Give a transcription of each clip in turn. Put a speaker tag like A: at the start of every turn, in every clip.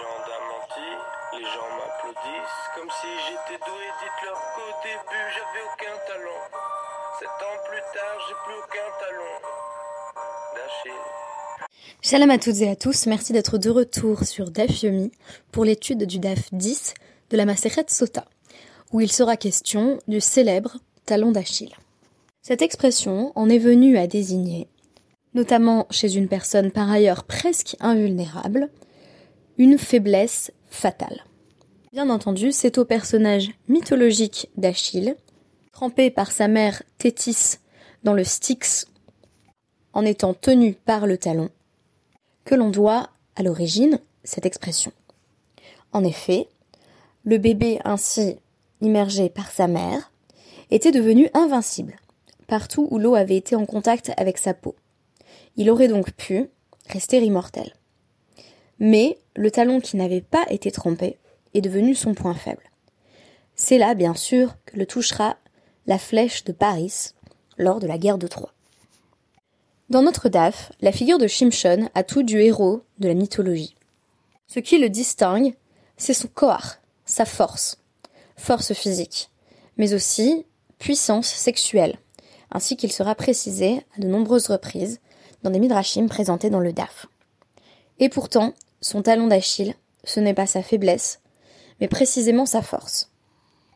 A: a les gens m'applaudissent comme si j'étais doué. Dites-leur qu'au début j'avais aucun talent. Sept ans plus tard, j'ai plus aucun talent. D'Achille.
B: Shalom à toutes et à tous, merci d'être de retour sur DAF Yomi pour l'étude du DAF 10 de la Maseret Sota, où il sera question du célèbre talon d'Achille. Cette expression en est venue à désigner, notamment chez une personne par ailleurs presque invulnérable, une faiblesse fatale. Bien entendu, c'est au personnage mythologique d'Achille, trempé par sa mère Thétis dans le Styx en étant tenu par le talon, que l'on doit à l'origine cette expression. En effet, le bébé ainsi immergé par sa mère était devenu invincible partout où l'eau avait été en contact avec sa peau. Il aurait donc pu rester immortel. Mais le talon qui n'avait pas été trompé est devenu son point faible. C'est là, bien sûr, que le touchera la flèche de Paris lors de la guerre de Troie. Dans notre DAF, la figure de Shimshon a tout du héros de la mythologie. Ce qui le distingue, c'est son koar, sa force, force physique, mais aussi puissance sexuelle, ainsi qu'il sera précisé à de nombreuses reprises dans des midrashim présentés dans le DAF. Et pourtant, son talon d'Achille, ce n'est pas sa faiblesse, mais précisément sa force.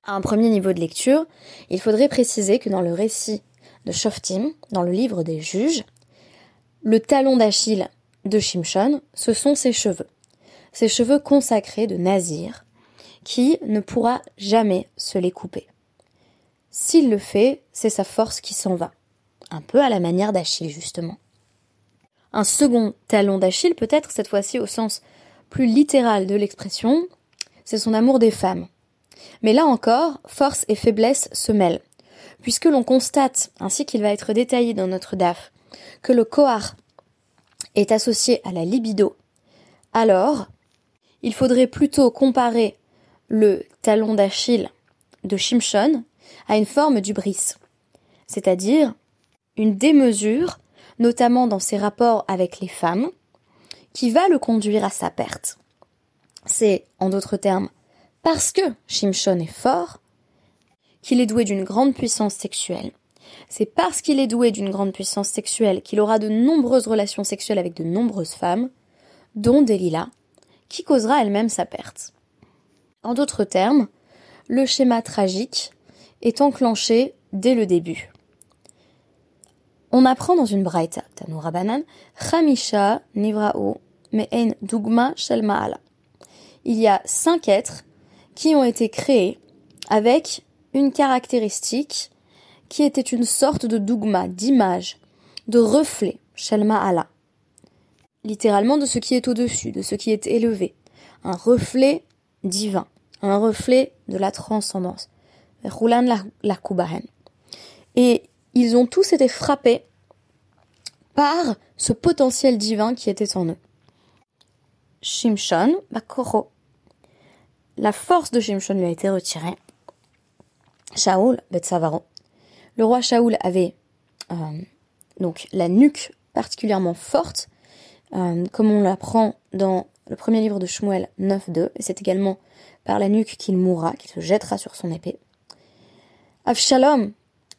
B: À un premier niveau de lecture, il faudrait préciser que dans le récit de Shoftim, dans le livre des juges, le talon d'Achille de Shimshon, ce sont ses cheveux. Ses cheveux consacrés de Nazir, qui ne pourra jamais se les couper. S'il le fait, c'est sa force qui s'en va. Un peu à la manière d'Achille, justement. Un second talon d'Achille, peut-être cette fois-ci au sens plus littéral de l'expression, c'est son amour des femmes. Mais là encore, force et faiblesse se mêlent, puisque l'on constate, ainsi qu'il va être détaillé dans notre DAF, que le Kohar est associé à la libido, alors il faudrait plutôt comparer le talon d'Achille de Shimshon à une forme d'ubris, c'est-à-dire une démesure, notamment dans ses rapports avec les femmes, qui va le conduire à sa perte. C'est, en d'autres termes, parce que Shimshon est fort, qu'il est doué d'une grande puissance sexuelle. C'est parce qu'il est doué d'une grande puissance sexuelle qu'il aura de nombreuses relations sexuelles avec de nombreuses femmes, dont Delilah, qui causera elle-même sa perte. En d'autres termes, le schéma tragique est enclenché dès le début. On apprend dans une braïta, Tanoura Banan, Chamisha Nivrao Me'en Dugma Shel Il y a cinq êtres qui ont été créés avec une caractéristique qui était une sorte de dogma, d'image, de reflet, Shel Littéralement de ce qui est au-dessus, de ce qui est élevé. Un reflet divin, un reflet de la transcendance. Et ils ont tous été frappés par ce potentiel divin qui était en eux. Shimshon, Bakoro. La force de Shimshon lui a été retirée. Shaoul, Betsavaro. Le roi Shaoul avait euh, donc la nuque particulièrement forte, euh, comme on l'apprend dans le premier livre de Shmuel 9.2, et c'est également par la nuque qu'il mourra, qu'il se jettera sur son épée. Avshalom,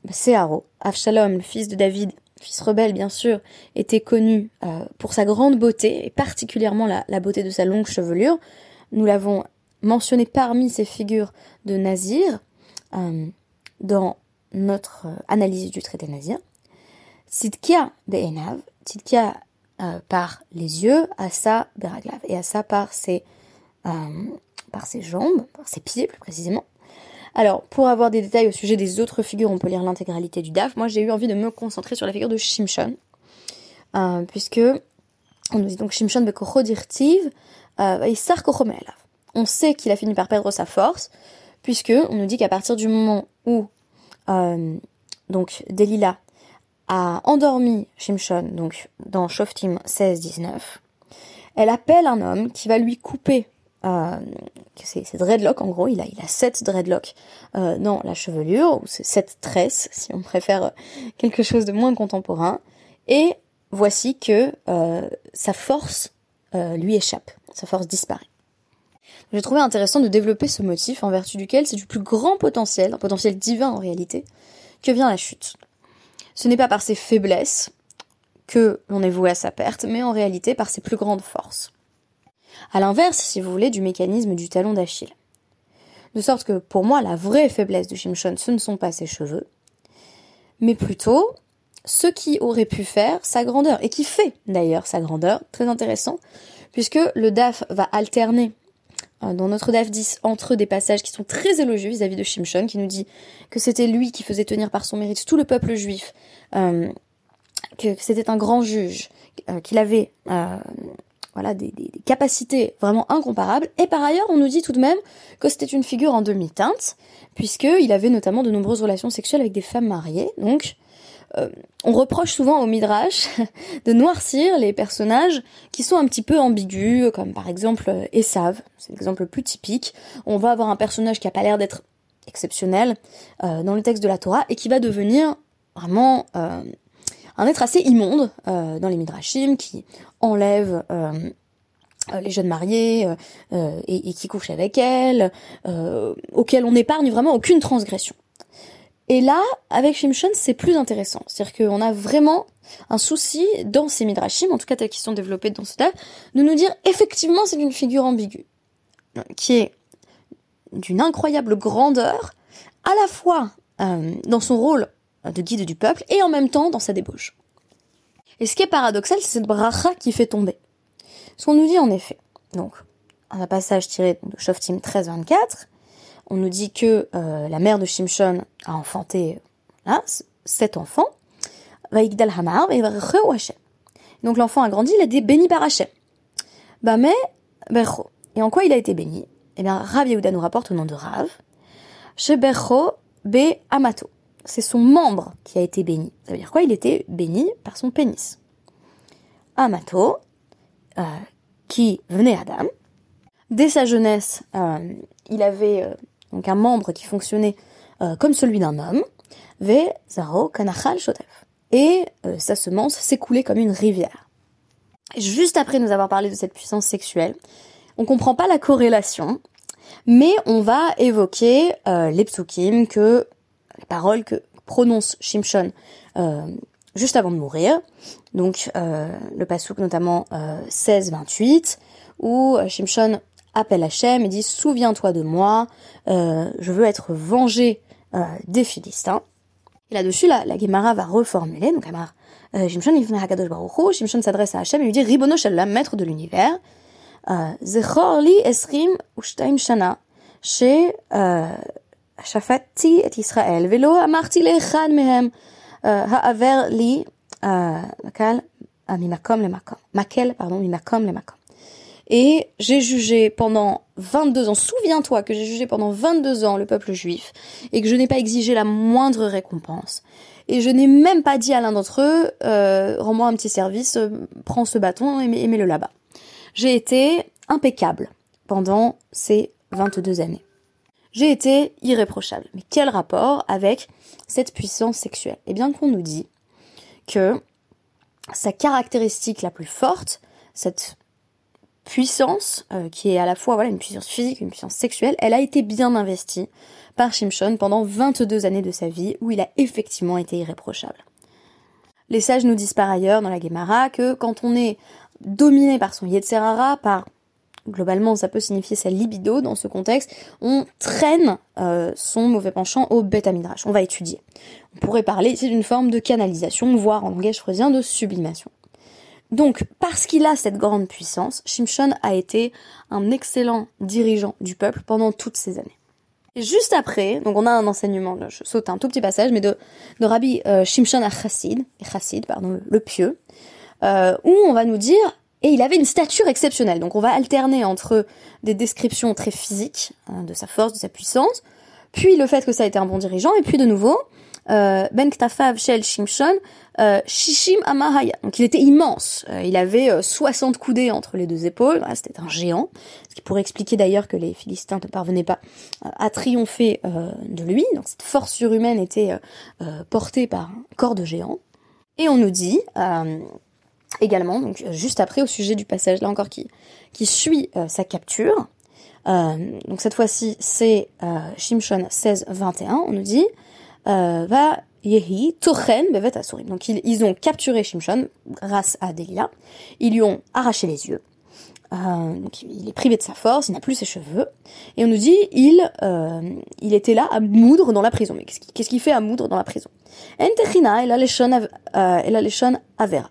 B: c'est Aro. Avshalom, le fils de David, fils rebelle bien sûr, était connu euh, pour sa grande beauté, et particulièrement la, beauté de sa longue chevelure. Nous l'avons mentionné parmi ces figures de Nazir euh, dans notre euh, analyse du traité Nazir. Sidkia Be'enav, Sidkia par les yeux, Asa Beraglav, et Asa par ses, par ses jambes, par ses pieds plus précisément. Alors, pour avoir des détails au sujet des autres figures, on peut lire l'intégralité du DAF. Moi, j'ai eu envie de me concentrer sur la figure de Shimshon, euh, puisque on nous dit donc Shimshon bekochodirtiv euh, On sait qu'il a fini par perdre sa force, puisque on nous dit qu'à partir du moment où euh, donc Delilah a endormi Shimshon, donc dans Shoftim 16-19, elle appelle un homme qui va lui couper euh, c'est dreadlock en gros, il a, a sept dreadlocks euh, dans la chevelure, ou sept tresses si on préfère quelque chose de moins contemporain, et voici que euh, sa force euh, lui échappe, sa force disparaît. J'ai trouvé intéressant de développer ce motif en vertu duquel c'est du plus grand potentiel, un potentiel divin en réalité, que vient la chute. Ce n'est pas par ses faiblesses que l'on est voué à sa perte, mais en réalité par ses plus grandes forces. À l'inverse, si vous voulez, du mécanisme du talon d'Achille. De sorte que pour moi, la vraie faiblesse de Shimshon, ce ne sont pas ses cheveux, mais plutôt ce qui aurait pu faire sa grandeur, et qui fait d'ailleurs sa grandeur, très intéressant, puisque le DAF va alterner euh, dans notre DAF 10 entre des passages qui sont très élogieux vis-à-vis de Shimshon, qui nous dit que c'était lui qui faisait tenir par son mérite tout le peuple juif, euh, que, c'était un grand juge, euh, qu'il avait voilà des, capacités vraiment incomparables. Et par ailleurs, on nous dit tout de même que c'était une figure en demi-teinte, puisqu'il avait notamment de nombreuses relations sexuelles avec des femmes mariées. Donc, euh, on reproche souvent au Midrash de noircir les personnages qui sont un petit peu ambigus, comme par exemple euh, Esav, c'est l'exemple le plus typique. On va avoir un personnage qui a pas l'air d'être exceptionnel euh, dans le texte de la Torah et qui va devenir vraiment un être assez immonde dans les Midrashim, qui enlève les jeunes mariés et, qui couche avec elles, auquel on n'épargne vraiment aucune transgression. Et là, avec Shimshon, c'est plus intéressant. C'est-à-dire qu'on a vraiment un souci dans ces midrashim, en tout cas tels sont développés dans ce tas, de nous dire effectivement c'est une figure ambiguë, qui est d'une incroyable grandeur, à la fois euh, dans son rôle de guide du peuple et en même temps dans sa débauche. Et ce qui est paradoxal, c'est cette bracha qui fait tomber. Ce qu'on nous dit en effet, donc, un passage tiré de Shoftim 13-24, on nous dit que euh, la mère de Shimshon a enfanté là, sept enfants. Hamar et Donc l'enfant a grandi, il a été béni par Hachem. Bah mais, Et en quoi il a été béni? Eh bien, Rav Yehuda nous rapporte au nom de Rav. Shebercho be Amato. C'est son membre qui a été béni. Ça veut dire quoi? Il était béni par son pénis. Amato, euh, qui venait Adam. Dès sa jeunesse, euh, il avait donc un membre qui fonctionnait euh, comme celui d'un homme. Et euh, sa semence s'écoulait comme une rivière. juste après nous avoir parlé de cette puissance sexuelle, on comprend pas la corrélation, mais on va évoquer euh, les psukim, que les paroles que prononce Shimshon juste avant de mourir. Donc le pasuk notamment 16-28, où Shimshon appelle Hachem et dit Souviens-toi de moi, euh, je veux être vengé euh, des Philistins. Et là-dessus, la, la Gemara va reformuler, donc Amar, euh, Shimshon Shimshon s'adresse à Hachem et lui dit Ribono maître de l'univers, Zechor li esrim ushtaim shana, chez Et j'ai jugé pendant 22 ans, souviens-toi que j'ai jugé pendant 22 ans le peuple juif et que je n'ai pas exigé la moindre récompense. Et je n'ai même pas dit à l'un d'entre eux, euh, rends-moi un petit service, euh, prends ce bâton et mets-le là-bas. J'ai été impeccable pendant ces 22 années. J'ai été irréprochable. Mais quel rapport avec cette puissance sexuelle? Eh bien qu'on nous dit que sa caractéristique la plus forte, cette puissance, euh, qui est à la fois voilà une puissance physique, une puissance sexuelle, elle a été bien investie par Shimshon pendant 22 années de sa vie, où il a effectivement été irréprochable. Les sages nous disent par ailleurs dans la Gemara que quand on est dominé par son Yetzerara, par globalement ça peut signifier sa libido dans ce contexte, on traîne euh, son mauvais penchant au bêta midrash. On va étudier. On pourrait parler ici d'une forme de canalisation, voire en langage freusien de sublimation. Donc, parce qu'il a cette grande puissance, Shimshon a été un excellent dirigeant du peuple pendant toutes ces années. Et juste après, donc on a un enseignement, je saute un tout petit passage, mais de, Rabbi euh, Shimshon à Chassid, pardon, le, pieux, euh, où on va nous dire, et il avait une stature exceptionnelle. Donc on va alterner entre des descriptions très physiques hein, de sa force, de sa puissance, puis le fait que ça a été un bon dirigeant, et puis de nouveau, euh, Ben Ktafav Shel Shimshon, euh, Shishim Amahaya. Donc il était immense. Euh, il avait 60 coudées entre les deux épaules. C'était un géant. Ce qui pourrait expliquer d'ailleurs que les Philistins ne parvenaient pas à triompher de lui. Donc cette force surhumaine était portée par un corps de géant. Et on nous dit également, donc juste après au sujet du passage là encore qui, qui suit sa capture, donc cette fois-ci, c'est Shimshon 16, 21, on nous dit, va Yehi, Tochen, Bevet Asurim. Donc ils, ils, ont capturé Shimshon grâce à Delia. Ils lui ont arraché les yeux. Euh, donc il est privé de sa force, il n'a plus ses cheveux. Et on nous dit, il, euh, il était là à moudre dans la prison. Mais qu'est-ce qu'il fait à moudre dans la prison? Entechina, et a les avera.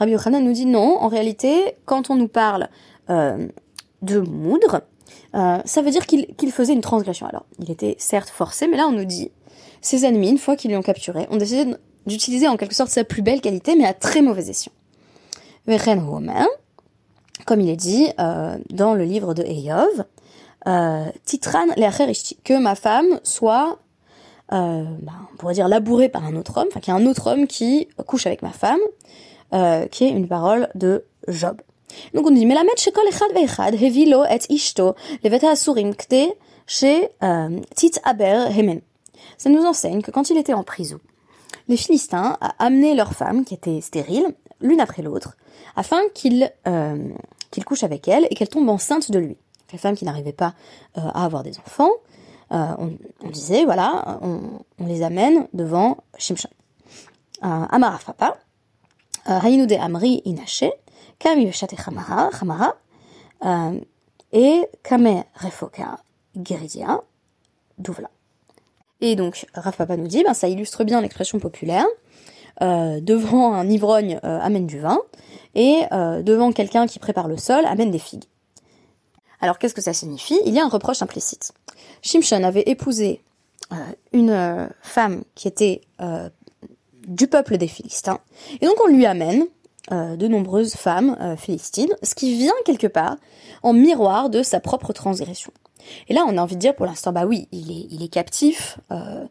B: Rabbi Yochanan nous dit non, en réalité, quand on nous parle euh, de moudre, euh, ça veut dire qu'il faisait une transgression. Alors, il était certes forcé, mais là on nous dit ses ennemis, une fois qu'ils l'ont capturé, ont décidé d'utiliser en quelque sorte sa plus belle qualité, mais à très mauvais escient. Comme il est dit euh, dans le livre de Eyov, Titran que ma femme soit, ben, on pourrait dire, labourée par un autre homme, enfin qu'il y a un autre homme qui couche avec ma femme, euh, qui est une parole de Job. Donc on dit, mais la shekol echad ve'echad hevilo et ishto leveta asurim kte chez tit aber hemen ça nous enseigne que quand il était en prison, les Philistins amené leurs femmes, qui étaient stériles, l'une après l'autre, afin qu'il euh, qu'il couche avec elles et qu'elles tombent enceintes de lui. Les femmes qui n'arrivaient pas euh, à avoir des enfants, euh, on, disait, voilà, on, les amène devant Shimshon. Amara Fapa, et Kame Refoka Geridia, Douvla. Et donc, Rav Papa nous dit, ben, ça illustre bien l'expression populaire. Euh, devant un ivrogne, euh, amène du vin, et euh, devant quelqu'un qui prépare le sol, amène des figues. Alors qu'est-ce que ça signifie? Il y a un reproche implicite. Shimshon avait épousé une femme qui était du peuple des Philistins, et donc on lui amène de nombreuses femmes philistines, ce qui vient quelque part en miroir de sa propre transgression. Et là, on a envie de dire pour l'instant, bah oui, il est, il est captif. Euh,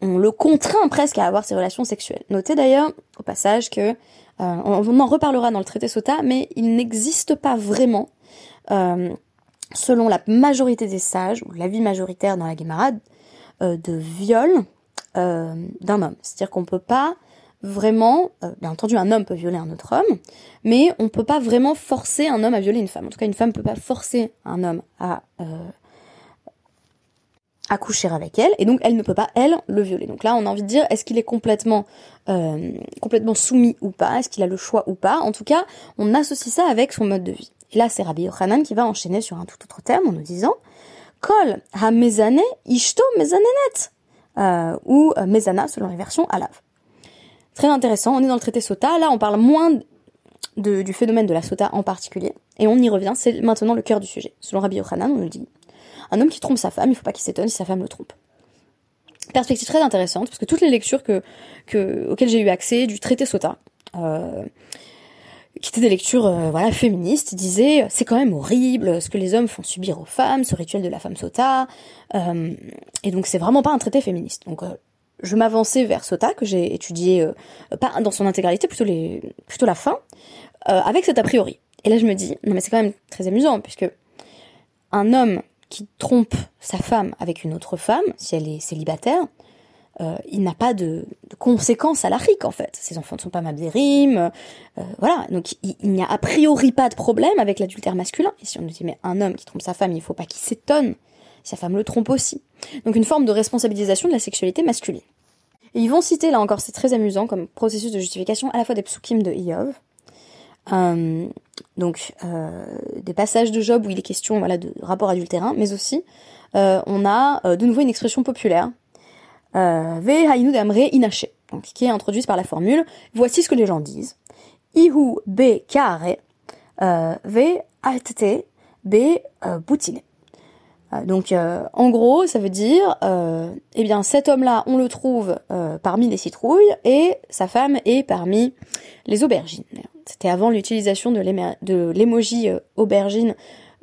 B: on le contraint presque à avoir ses relations sexuelles. Notez d'ailleurs au passage que euh, on, en reparlera dans le traité Sota, mais il n'existe pas vraiment, euh, selon la majorité des sages ou l'avis majoritaire dans la Gemara, de viol d'un homme. C'est-à-dire qu'on peut pas vraiment, bien entendu, un homme peut violer un autre homme, mais on peut pas vraiment forcer un homme à violer une femme. En tout cas, une femme peut pas forcer un homme à à coucher avec elle, et donc elle ne peut pas, elle, le violer. Donc là, on a envie de dire, est-ce qu'il est complètement, euh, soumis ou pas? Est-ce qu'il a le choix ou pas? En tout cas, on associe ça avec son mode de vie. Et là, c'est Rabbi Yochanan qui va enchaîner sur un tout autre terme en nous disant Kol ha mezane ishto mezanenet euh, ou euh, mezana selon les versions alav. Très intéressant, on est dans le traité Sota, là on parle moins du phénomène de la Sota en particulier, et on y revient, c'est maintenant le cœur du sujet. Selon Rabbi Yochanan, on nous dit un homme qui trompe sa femme, il faut pas qu'il s'étonne si sa femme le trompe. Perspective très intéressante, parce que toutes les lectures que, que, auxquelles j'ai eu accès du traité Sota, euh, qui étaient des lectures euh, voilà féministes, disaient c'est quand même horrible ce que les hommes font subir aux femmes, ce rituel de la femme Sota, euh, et donc c'est vraiment pas un traité féministe. Donc euh, je m'avançais vers Sota que j'ai étudié euh, pas dans son intégralité, plutôt les plutôt la fin, avec cet a priori. Et là je me dis non mais c'est quand même très amusant puisque un homme qui trompe sa femme avec une autre femme, si elle est célibataire, euh, il n'a pas de, de, conséquences à la en fait. Ses enfants ne sont pas mabdérim, euh, voilà. Donc il, n'y a a priori pas de problème avec l'adultère masculin. Et si on nous dit mais un homme qui trompe sa femme, il ne faut pas qu'il s'étonne sa femme le trompe aussi. Donc une forme de responsabilisation de la sexualité masculine. Et ils vont citer là encore, c'est très amusant comme processus de justification à la fois des psukim de Iov, euh, donc euh, des passages de Job où il est question voilà, de rapport adultérin, mais aussi euh, on a euh, de nouveau une expression populaire, Ve hainu damre inaché, donc qui est introduite par la formule Voici ce que les gens disent. Ihu be kare ve atte be boutine. Donc en gros, ça veut dire, eh bien cet homme-là, on le trouve parmi les citrouilles et sa femme est parmi les aubergines. C'était avant l'utilisation de l'émoji euh, aubergine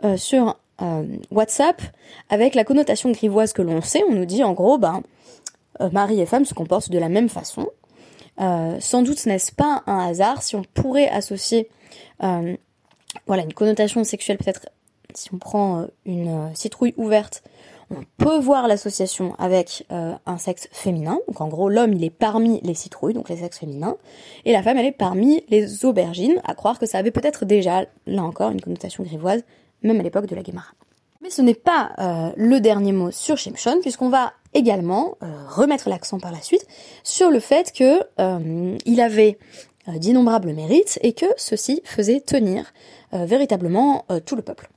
B: euh, sur euh, WhatsApp, avec la connotation grivoise que l'on sait, on nous dit en gros, ben, mari et femme se comportent de la même façon. sans doute n'est-ce pas un hasard si on pourrait associer voilà une connotation sexuelle peut-être si on prend une citrouille ouverte on peut voir l'association avec euh, un sexe féminin. Donc en gros, l'homme, il est parmi les citrouilles, donc les sexes féminins, et la femme, elle est parmi les aubergines, à croire que ça avait peut-être déjà, là encore, une connotation grivoise, même à l'époque de la Guémara. Mais ce n'est pas euh, le dernier mot sur Shimshon, puisqu'on va également euh, remettre l'accent par la suite sur le fait que euh, il avait d'innombrables mérites et que ceci faisait tenir véritablement tout le peuple.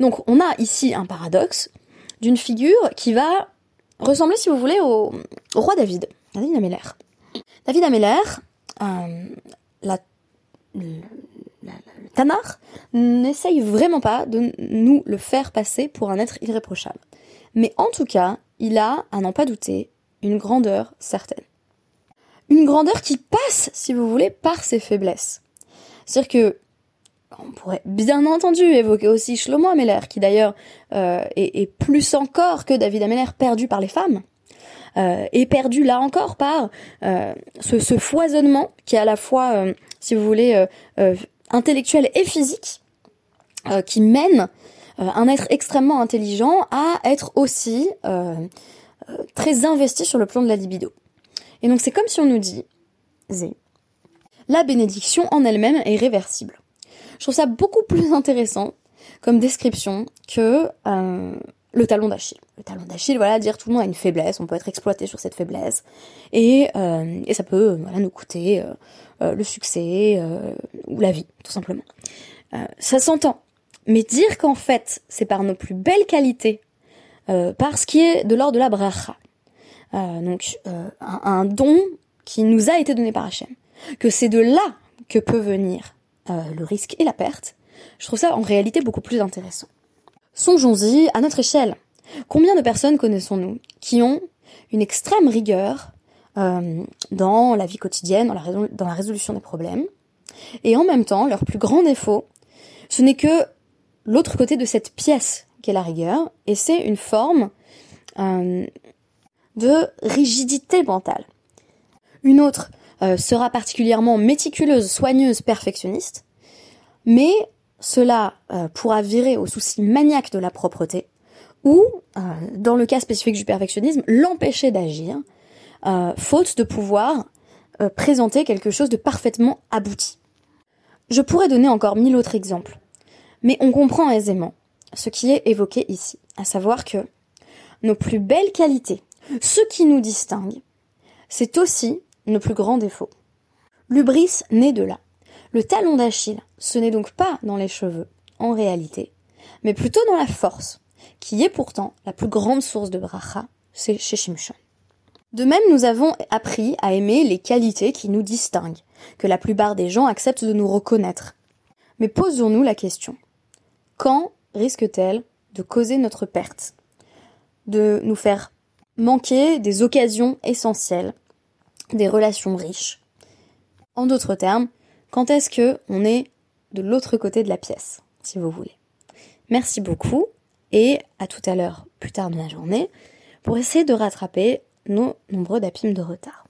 B: Donc on a ici un paradoxe d'une figure qui va ressembler, si vous voulez, au, roi David, David Ameller. David Ameller, la, le Tanar n'essaye vraiment pas de nous le faire passer pour un être irréprochable. Mais en tout cas, il a, à n'en pas douter, une grandeur certaine. Une grandeur qui passe, si vous voulez, par ses faiblesses. C'est-à-dire que on pourrait bien entendu évoquer aussi Shlomo Ameller, qui d'ailleurs euh, est, plus encore que David Ameller perdu par les femmes, euh, et perdu là encore par euh, ce, ce, foisonnement qui est à la fois, euh, si vous voulez, intellectuel et physique, qui mène un être extrêmement intelligent à être aussi très investi sur le plan de la libido. Et donc c'est comme si on nous dit, la bénédiction en elle-même est réversible. Je trouve ça beaucoup plus intéressant comme description que euh, le talon d'Achille. Le talon d'Achille, voilà, dire tout le monde a une faiblesse, on peut être exploité sur cette faiblesse, et, euh, ça peut nous coûter euh, le succès ou la vie, tout simplement. ça s'entend. Mais dire qu'en fait, c'est par nos plus belles qualités, par ce qui est de l'ordre de la bracha, donc un, un, don qui nous a été donné par Hachem, que c'est de là que peut venir euh, le risque et la perte, je trouve ça en réalité beaucoup plus intéressant. Songeons-y à notre échelle. Combien de personnes connaissons-nous qui ont une extrême rigueur euh, dans la vie quotidienne, dans la résolution des problèmes, et en même temps, leur plus grand défaut, ce n'est que l'autre côté de cette pièce qu'est la rigueur, et c'est une forme euh, de rigidité mentale. Une autre, euh, sera particulièrement méticuleuse, soigneuse, perfectionniste, mais cela euh, pourra virer au souci maniaque de la propreté, ou, dans le cas spécifique du perfectionnisme, l'empêcher d'agir, faute de pouvoir présenter quelque chose de parfaitement abouti. Je pourrais donner encore mille autres exemples, mais on comprend aisément ce qui est évoqué ici, à savoir que nos plus belles qualités, ce qui nous distingue, c'est aussi nos plus grands défauts. L'ubris naît de là. Le talon d'Achille, ce n'est donc pas dans les cheveux, en réalité, mais plutôt dans la force, qui est pourtant la plus grande source de bracha, c'est chez Shimshon. De même, nous avons appris à aimer les qualités qui nous distinguent, que la plupart des gens acceptent de nous reconnaître. Mais posons-nous la question. Quand risque-t-elle de causer notre perte? De nous faire manquer des occasions essentielles des relations riches. En d'autres termes, quand est-ce que on est de l'autre côté de la pièce, si vous voulez? Merci beaucoup et à tout à l'heure plus tard dans la journée pour essayer de rattraper nos nombreux dapimes de retard.